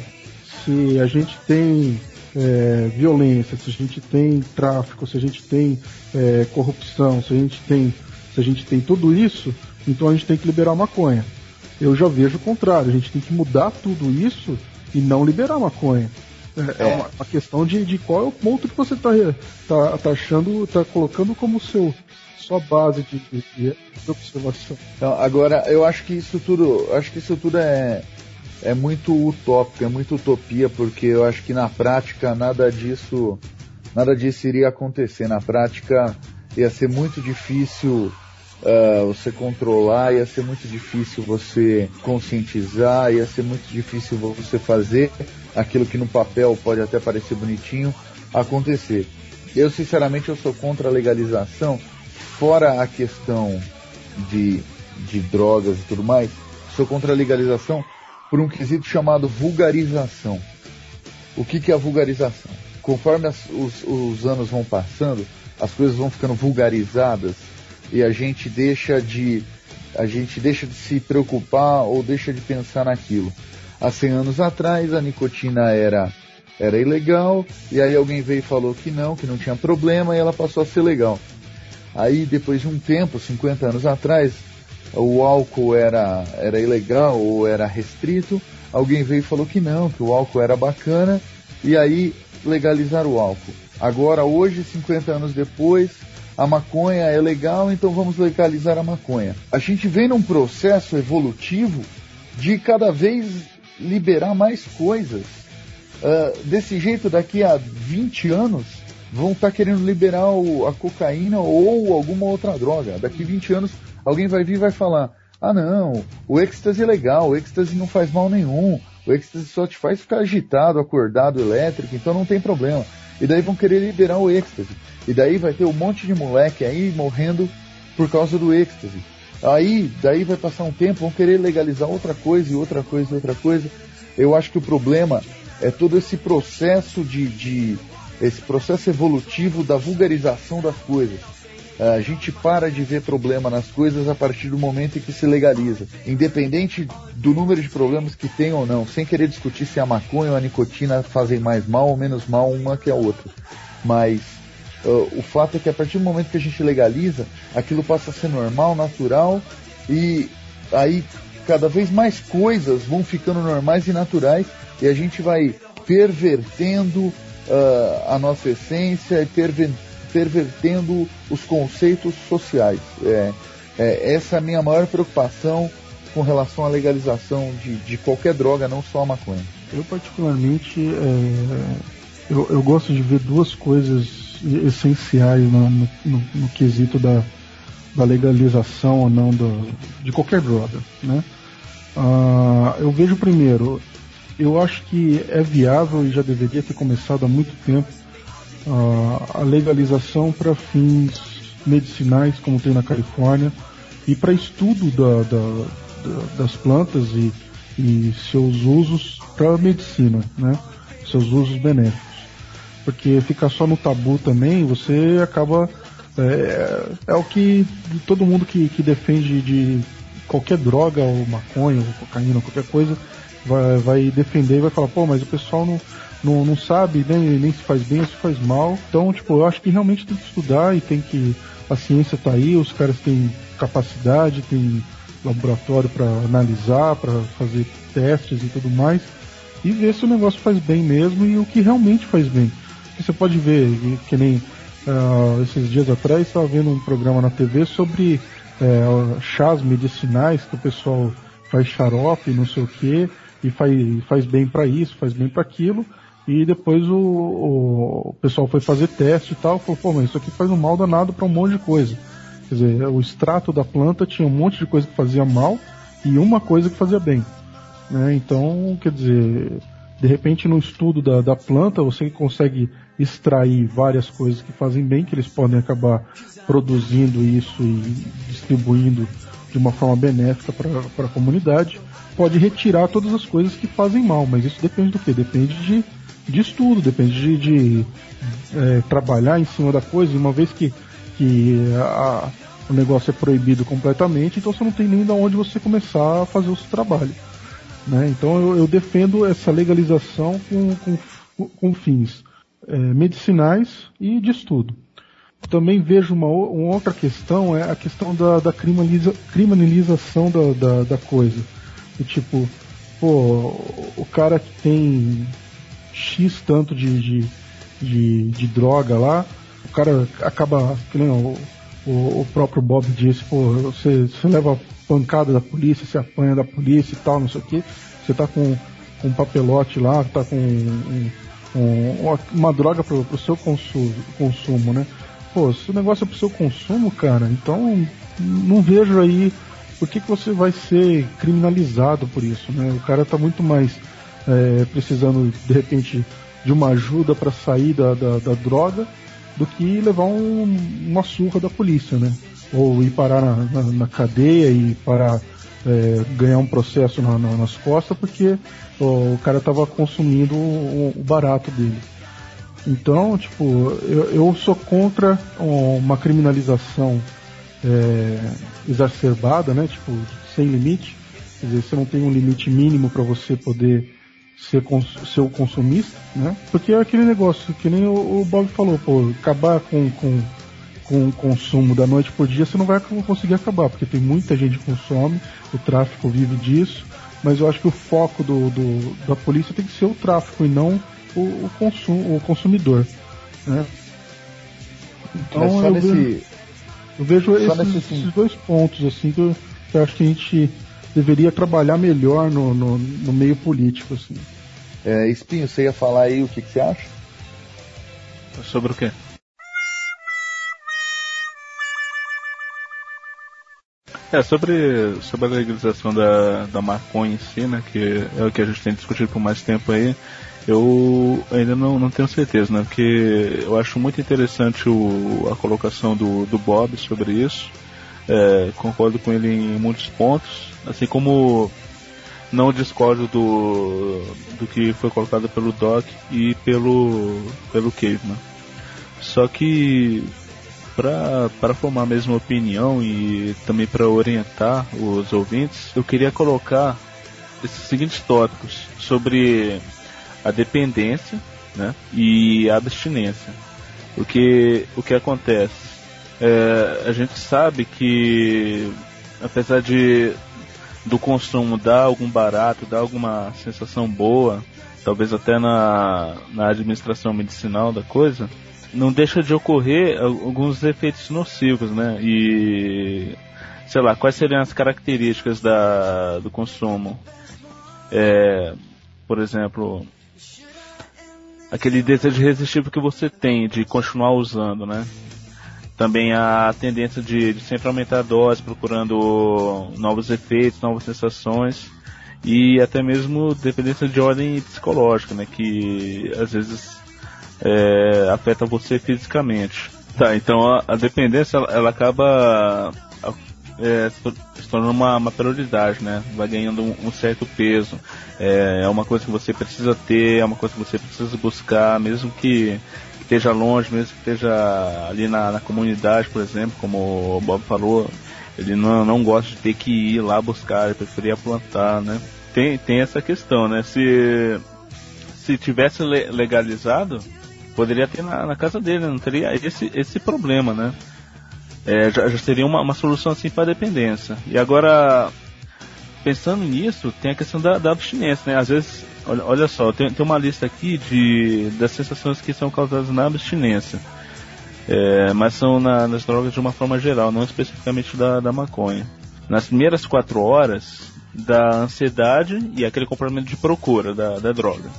se a gente tem é, violência, se a gente tem tráfico, se a gente tem é, corrupção, se a gente tem, se a gente tem tudo isso, então a gente tem que liberar maconha. Eu já vejo o contrário, a gente tem que mudar tudo isso e não liberar maconha. É, é uma, uma, questão de, de qual é o ponto que você está tá, tá achando, está colocando como seu sua base de, de, de observação. Então, agora, eu acho que isso tudo, acho que isso tudo é, é muito utópico, é muito utopia, porque eu acho que na prática nada disso, nada disso iria acontecer. Na prática ia ser muito difícil uh, você controlar, ia ser muito difícil você conscientizar, ia ser muito difícil você fazer aquilo que no papel pode até parecer bonitinho acontecer. Eu sinceramente eu sou contra a legalização, fora a questão de, de drogas e tudo mais, sou contra a legalização por um quesito chamado vulgarização. O que, que é a vulgarização? Conforme as, os, os anos vão passando, as coisas vão ficando vulgarizadas e a gente deixa de a gente deixa de se preocupar ou deixa de pensar naquilo. Há 100 anos atrás a nicotina era era ilegal e aí alguém veio e falou que não, que não tinha problema e ela passou a ser legal. Aí depois de um tempo, 50 anos atrás, o álcool era era ilegal ou era restrito, alguém veio e falou que não, que o álcool era bacana e aí legalizaram o álcool. Agora hoje, 50 anos depois, a maconha é legal, então vamos legalizar a maconha. A gente vem num processo evolutivo de cada vez liberar mais coisas. Uh, desse jeito, daqui a 20 anos, vão estar tá querendo liberar o, a cocaína ou alguma outra droga. Daqui 20 anos, alguém vai vir e vai falar: ah, não, o êxtase é legal, o êxtase não faz mal nenhum, o êxtase só te faz ficar agitado, acordado, elétrico, então não tem problema. E daí vão querer liberar o êxtase. E daí vai ter um monte de moleque aí morrendo por causa do êxtase. Aí, daí vai passar um tempo, vão querer legalizar outra coisa e outra coisa e outra coisa. Eu acho que o problema é todo esse processo de, de esse processo evolutivo da vulgarização das coisas. A gente para de ver problema nas coisas a partir do momento em que se legaliza. Independente do número de problemas que tem ou não, sem querer discutir se a maconha ou a nicotina fazem mais mal ou menos mal uma que a outra. Mas uh, o fato é que a partir do momento que a gente legaliza, aquilo passa a ser normal, natural e aí cada vez mais coisas vão ficando normais e naturais e a gente vai pervertendo uh, a nossa essência e perver, pervertendo os conceitos sociais. É, é, essa é a minha maior preocupação com relação à legalização de, de qualquer droga, não só a maconha. Eu particularmente é, eu, eu, gosto de ver duas coisas essenciais no, no, no, no quesito da, da legalização ou não do, de qualquer droga, né? Uh, eu vejo primeiro, eu acho que é viável e já deveria ter começado há muito tempo uh, a legalização para fins medicinais, como tem na Califórnia, e para estudo da, da, da, das plantas e, e seus usos para medicina, né? seus usos benéficos. Porque ficar só no tabu também, você acaba é, é o que todo mundo que, que defende de qualquer droga, ou maconha, ou cocaína, qualquer coisa, vai, vai defender e vai falar, pô, mas o pessoal não, não, não sabe nem, nem se faz bem ou se faz mal. Então, tipo, eu acho que realmente tem que estudar e tem que. A ciência tá aí, os caras têm capacidade, tem laboratório para analisar, para fazer testes e tudo mais, e ver se o negócio faz bem mesmo e o que realmente faz bem. Você pode ver, que nem Uh, esses dias atrás estava vendo um programa na TV sobre é, chás medicinais que o pessoal faz xarope, não sei o que, e faz, faz bem para isso, faz bem para aquilo, e depois o, o, o, pessoal foi fazer teste e tal, falou, pô, mas isso aqui faz um mal danado para um monte de coisa. Quer dizer, o extrato da planta tinha um monte de coisa que fazia mal e uma coisa que fazia bem. Né? Então, quer dizer, de repente no estudo da, da planta você consegue extrair várias coisas que fazem bem, que eles podem acabar produzindo isso e distribuindo de uma forma benéfica para a comunidade. Pode retirar todas as coisas que fazem mal, mas isso depende do que? Depende de, de estudo, depende de, de é, trabalhar em cima da coisa, uma vez que, que a, o negócio é proibido completamente, então você não tem nem de onde você começar a fazer o seu trabalho. Né? Então eu, eu, defendo essa legalização com, com, com fins é, medicinais e de estudo. Também vejo uma, uma, outra questão, é a questão da, da criminaliza, criminalização da, da, da coisa. E, tipo, pô, o cara que tem X tanto de, de, de, de droga lá, o cara acaba, nem o, o, próprio Bob disse, pô, você, você leva pancada da polícia, se apanha da polícia e tal, não sei o que. Você tá com, com um papelote lá, tá com um, um, uma droga pro, pro seu consumo, consumo, né? Pô, se o negócio é pro seu consumo, cara, então não vejo aí por que, que você vai ser criminalizado por isso, né? O cara tá muito mais é, precisando, de repente, de uma ajuda para sair da, da, da, droga do que levar um, uma surra da polícia, né? ou ir parar na, na, na cadeia e parar é, ganhar um processo na, nas costas porque ó, o cara estava consumindo o, o, barato dele. Então, tipo, eu, eu sou contra uma criminalização é, exacerbada, né? Tipo, sem limite. Quer dizer, você não tem um limite mínimo para você poder ser, cons ser o consumista, né? Porque é aquele negócio que nem o, o Bob falou, pô, acabar com, com com o consumo da noite por dia, você não vai conseguir acabar, porque tem muita gente que consome, o tráfico vive disso, mas eu acho que o foco do, do da polícia tem que ser o tráfico e não o, o, consum, o consumidor. Né? Então eu, nesse... vejo, eu vejo esses, nesse... esses, dois pontos assim que eu, que eu, acho que a gente deveria trabalhar melhor no, no, no meio político. Assim. É, Espinho, você ia falar aí o que, que você acha? Sobre o quê? É, sobre, sobre a legalização da, da maconha em si, né, que é o que a gente tem discutido por mais tempo aí, eu ainda não, não tenho certeza, né, porque eu acho muito interessante o, a colocação do, do Bob sobre isso, é, concordo com ele em muitos pontos, assim como não discordo do, do que foi colocado pelo Doc e pelo, pelo Caveman. Só que para formar a mesma opinião e também para orientar os ouvintes, eu queria colocar esses seguintes tópicos sobre a dependência né, e a abstinência. O que, o que acontece? É, a gente sabe que, apesar de do consumo dar algum barato, dar alguma sensação boa, talvez até na, na administração medicinal da coisa, não deixa de ocorrer alguns efeitos nocivos, né? E sei lá, quais seriam as características da, do consumo? É, por exemplo, aquele desejo irresistível que você tem de continuar usando, né? Também a tendência de, de sempre aumentar a dose, procurando novos efeitos, novas sensações e até mesmo dependência de ordem psicológica, né? Que às vezes é, afeta você fisicamente. Tá, então a, a dependência ela, ela acaba é, se tornando uma, uma, prioridade, né? Vai ganhando um, um certo peso. É, é, uma coisa que você precisa ter, é uma coisa que você precisa buscar, mesmo que, que esteja longe, mesmo que esteja ali na, na, comunidade, por exemplo, como o Bob falou, ele não, não gosta de ter que ir lá buscar, ele preferia plantar, né? Tem, tem essa questão, né? Se, se tivesse legalizado, poderia ter na, na casa dele, não teria esse, esse problema, né? É, já, já, seria uma, uma solução assim para a dependência. E agora, pensando nisso, tem a questão da, da abstinência, né? Às vezes, olha, olha só, tem, tem uma lista aqui de das sensações que são causadas na abstinência. É, mas são na, nas drogas de uma forma geral, não especificamente da, da maconha. Nas primeiras quatro horas, da ansiedade e aquele comportamento de procura da, da droga.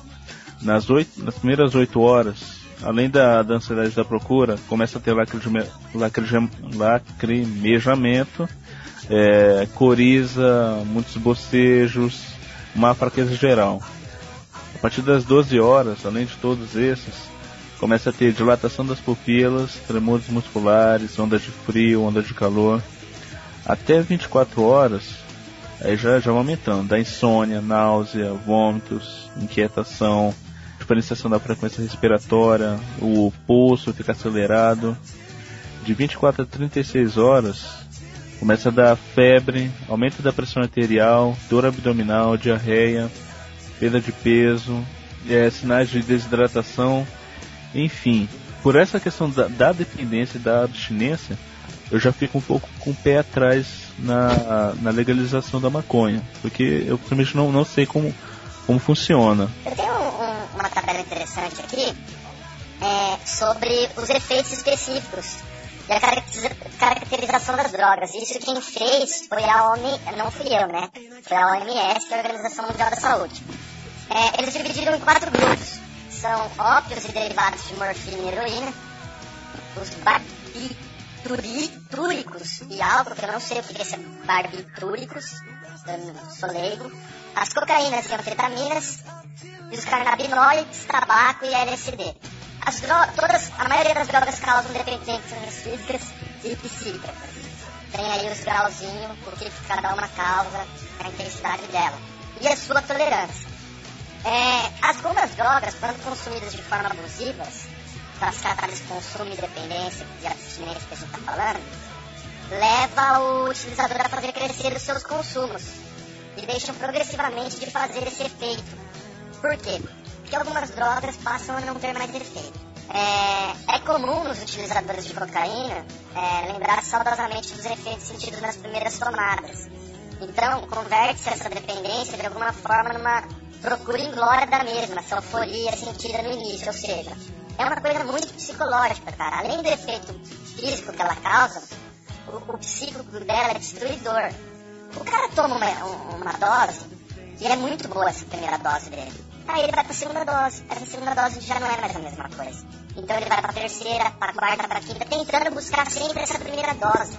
Nas, oito, nas primeiras oito horas, além da, da ansiedade da procura, começa a ter lacrime, lacrime, lacrimejamento, é, coriza, muitos bocejos, uma fraqueza geral. Partir das 12 horas, além de todos esses, começa a ter dilatação das pupilas, tremores musculares, ondas de frio, ondas de calor. Até 24 horas, aí já, já vai aumentando, da insônia, náusea, vômitos, inquietação, diferenciação da frequência respiratória, o pulso fica acelerado. De 24 a 36 horas, começa a dar febre, aumento da pressão arterial, dor abdominal, diarreia, perda de peso, é, sinais de desidratação, enfim. Por essa questão da, da dependência e da abstinência, eu já fico um pouco com o pé atrás na, na legalização da maconha, porque eu simplesmente não, não sei como, como funciona. Eu tenho um, uma tabela interessante aqui é, sobre os efeitos específicos e a caracterização das drogas. Isso quem fez foi a OMS, não fui eu, né? Foi a OMS, que é a Organização Mundial da Saúde. É, eles dividiram em quatro grupos. São ópios e derivados de morfina e heroína, os barbitúricos e álcool, que eu não sei o que é esse barbitúricos, sou leigo, as cocaínas e anfetaminas, e os cannabinoides, tabaco e LSD. As todas, a maioria das drogas causam dependências físicas e psíquicas. Tem aí os grauzinhos, o que cada uma causa, a intensidade dela. E a sua tolerância. É, algumas drogas, quando consumidas de forma abusiva, classificadas de consumo e dependência e abstinência que a gente está falando, leva o utilizador a fazer crescer os seus consumos e deixam progressivamente de fazer esse efeito. Por quê? Porque algumas drogas passam a não ter mais efeito. É, é comum nos utilizadores de cocaína é, lembrar saudosamente dos efeitos sentidos nas primeiras tomadas. Então, converte-se essa dependência de alguma forma numa procura inglória da mesma, essa euforia sentida no início, ou seja, é uma coisa muito psicológica, cara. Além do efeito físico que ela causa, o, o psíquico dela é destruidor. O cara toma uma, uma dose e é muito boa essa primeira dose dele. Aí ele vai pra segunda dose. Essa segunda dose já não é mais a mesma coisa. Então ele vai pra terceira, pra quarta, pra quinta, tentando buscar sempre essa primeira dose.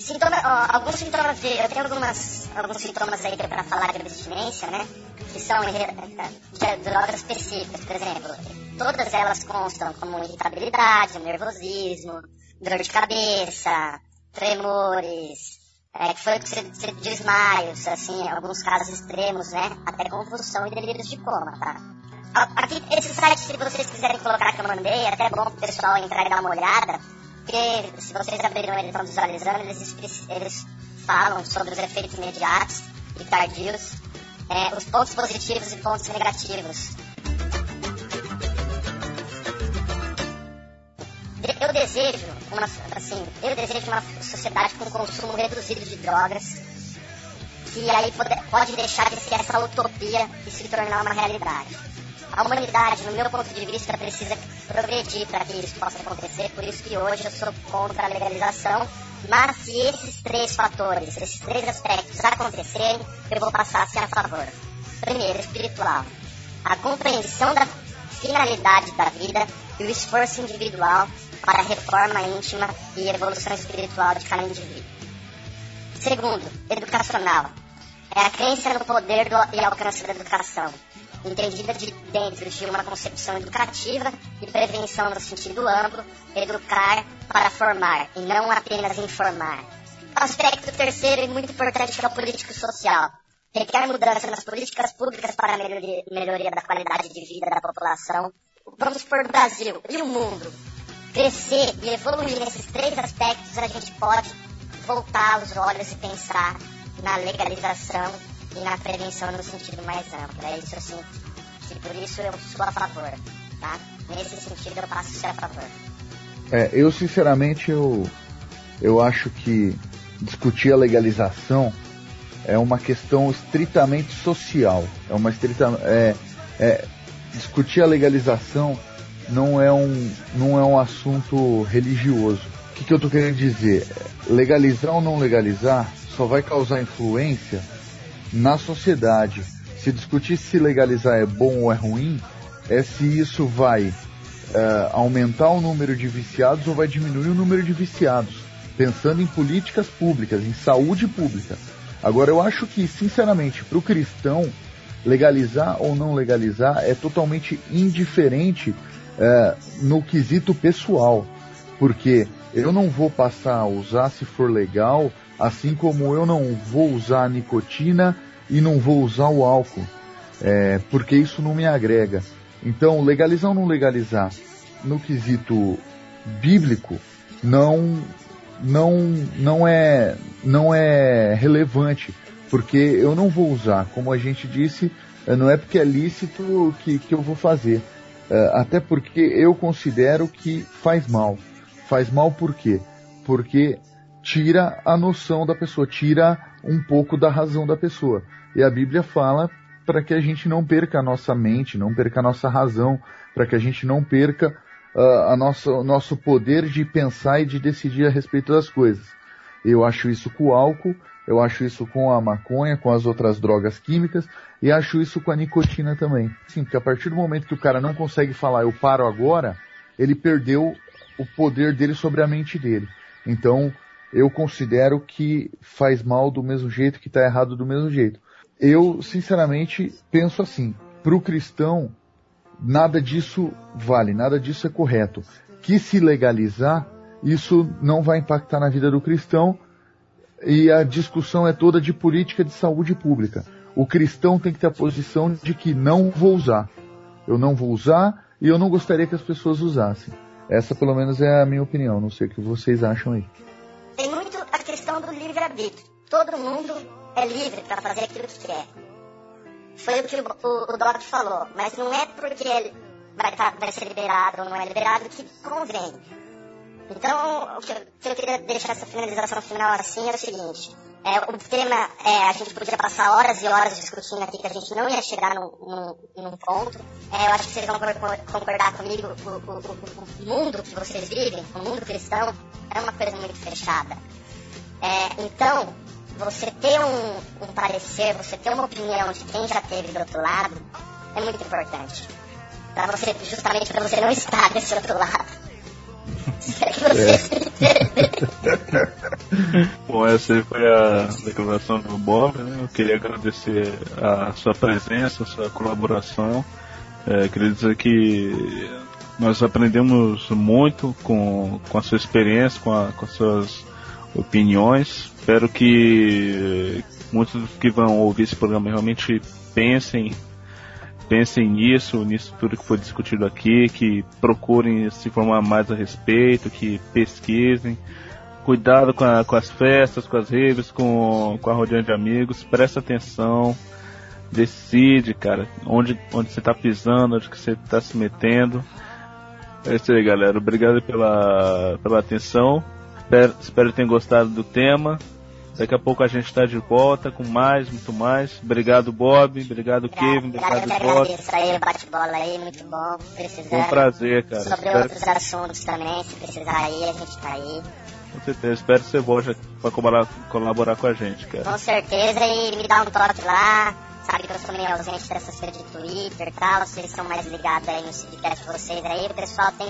Sintoma, ó, alguns sintomas de. Eu tenho algumas, alguns sintomas aí pra falar de abstinência, né? Que são de drogas específicas, por exemplo. Todas elas constam como irritabilidade, nervosismo, dor de cabeça, tremores, é, que foi de desmaios, assim, alguns casos extremos, né? Até convulsão e delírios de coma, tá? Aqui, esse site, se vocês quiserem colocar que eu mandei, é até bom pro pessoal entrar e dar uma olhada. porque se vocês abriram ele estão visualizando, eles, eles falam sobre os efeitos imediatos e tardios, é, os pontos positivos e pontos negativos. Eu desejo uma, assim, eu desejo uma sociedade com consumo reduzido de drogas, que aí pode, pode deixar de ser essa utopia e se tornar uma realidade. A humanidade, no meu ponto de vista, precisa progredir para que isso possa acontecer, por isso que hoje eu sou contra a legalização mas se esses três fatores, esses três aspectos acontecerem, eu vou passar a ser a favor. Primeiro, espiritual. A compreensão da finalidade da vida e o esforço individual para a reforma íntima e evolução espiritual de cada indivíduo. Segundo, educacional. É a crença no poder do, e alcance da educação entendida de dentro de uma concepção educativa e prevenção no sentido amplo, educar para formar e não apenas informar. Aspecto terceiro e muito importante é o político-social. Requer mudança nas políticas públicas para a melhoria, melhoria da qualidade de vida da população. Vamos por Brasil e o mundo. Crescer e evoluir nesses três aspectos, a gente pode voltar os olhos e pensar na legalização e na prevenção no sentido mais amplo. É isso assim, e por isso eu sou a favor, tá? Nesse sentido eu passo a ser a favor. É, eu sinceramente eu, eu acho que discutir a legalização é uma questão estritamente social. É uma estrita, é, é, discutir a legalização não é um, não é um assunto religioso. O que, que eu estou querendo dizer? Legalizar ou não legalizar só vai causar influência na sociedade. Se discutir se legalizar é bom ou é ruim, é se isso vai uh, aumentar o número de viciados ou vai diminuir o número de viciados. Pensando em políticas públicas, em saúde pública. Agora, eu acho que, sinceramente, para o cristão, legalizar ou não legalizar é totalmente indiferente uh, no quesito pessoal. Porque eu não vou passar a usar se for legal, assim como eu não vou usar a nicotina e não vou usar o álcool, é, porque isso não me agrega. Então, legalizar ou não legalizar, no quesito bíblico, não, não, não, é, não é relevante, porque eu não vou usar, como a gente disse, é, não é porque é lícito que, que eu vou fazer. É, até porque eu considero que faz mal. Faz mal por quê? Porque tira a noção da pessoa, tira um pouco da razão da pessoa. E a Bíblia fala para que a gente não perca a nossa mente, não perca a nossa razão, para que a gente não perca uh, a nossa, o nosso poder de pensar e de decidir a respeito das coisas. Eu acho isso com o álcool, eu acho isso com a maconha, com as outras drogas químicas, e acho isso com a nicotina também. Sim, porque a partir do momento que o cara não consegue falar eu paro agora, ele perdeu o poder dele sobre a mente dele. Então, eu considero que faz mal do mesmo jeito, que está errado do mesmo jeito. Eu, sinceramente, penso assim: para o cristão, nada disso vale, nada disso é correto. Que se legalizar, isso não vai impactar na vida do cristão e a discussão é toda de política de saúde pública. O cristão tem que ter a posição de que não vou usar. Eu não vou usar e eu não gostaria que as pessoas usassem. Essa, pelo menos, é a minha opinião. Não sei o que vocês acham aí questão do livre-arbítrio. Todo mundo é livre para fazer aquilo que quer. Foi o que o, o, o Doc falou, mas não é porque ele vai, tá, vai ser liberado ou não é liberado que convém. Então, o que, eu, que eu queria deixar essa finalização final assim é o seguinte. É, o tema, é, a gente podia passar horas e horas discutindo aqui que a gente não ia chegar num, num, num ponto. É, eu acho que vocês vão concordar comigo, o, o, o, mundo que vocês vivem, o mundo cristão, é uma coisa muito fechada. É, então, você ter um, um, parecer, você ter uma opinião de quem já teve do outro lado, é muito importante. Pra você, justamente para você não estar desse outro lado. É. Bom, essa foi a declaração do Bob. Né? Eu queria agradecer a sua presença, a sua colaboração. É, queria dizer que nós aprendemos muito com, com a sua experiência, com, a, com as suas opiniões. Espero que muitos que vão ouvir esse programa realmente pensem pensem nisso, nisso tudo que foi discutido aqui, que procurem se informar mais a respeito, que pesquisem. Cuidado com, a, com as festas, com as redes, com, com a rodinha de amigos, presta atenção, decide, cara, onde, onde você tá pisando, onde que você tá se metendo. É isso aí, galera. Obrigado pela, pela atenção. Espero, espero que tenham gostado do tema. Daqui a pouco a gente está de volta com mais, muito mais. Obrigado, Bob. Obrigado, Kevin. Obrigado, obrigado Bob. Agradeço aí bate-bola aí, muito bom. Precisando. Foi um prazer, cara. Sobre Espero... outros assuntos também, se precisar aí, a gente tá aí. Com certeza. Espero que você volte para colaborar, colaborar com a gente, cara. Com certeza. E me dá um toque lá. Sabe que eu sou meio ausente dessas coisas de Twitter e tal. Vocês são mais ligados aí no Sidcast de vocês aí. O pessoal tem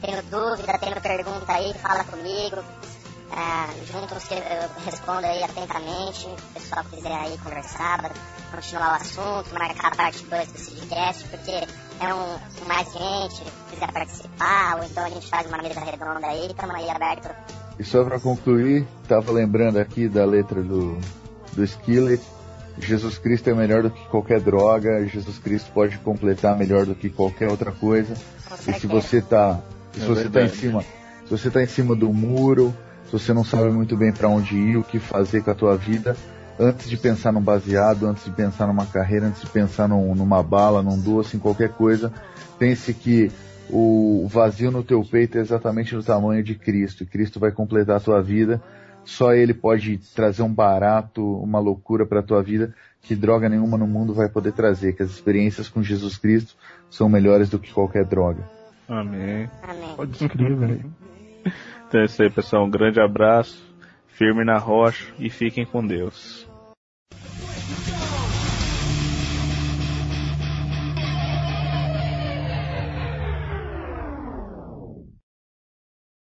tenho dúvida, tenho pergunta aí, fala comigo. É, juntos eu respondo aí atentamente. O pessoal quiser aí conversar, continuar o assunto, marcar a parte 2 do Sidcast, porque é um, mais gente, quiser participar, ou então a gente faz uma mesa redonda aí, estamos aí aberto. E só para concluir, estava lembrando aqui da letra do, do Skillet. Jesus Cristo é melhor do que qualquer droga, Jesus Cristo pode completar melhor do que qualquer outra coisa. E se você está se é você está em cima, se você tá em cima do muro, se você não sabe muito bem para onde ir, o que fazer com a tua vida, antes de pensar num baseado, antes de pensar numa carreira, antes de pensar num, numa bala, num doce, em qualquer coisa, pense que o vazio no teu peito é exatamente do tamanho de Cristo. E Cristo vai completar a tua vida. Só Ele pode trazer um barato, uma loucura para a tua vida que droga nenhuma no mundo vai poder trazer. Que as experiências com Jesus Cristo são melhores do que qualquer droga. Amém. Amém. Pode escrever, velho. Então é isso aí, pessoal. Um grande abraço, firme na rocha e fiquem com Deus.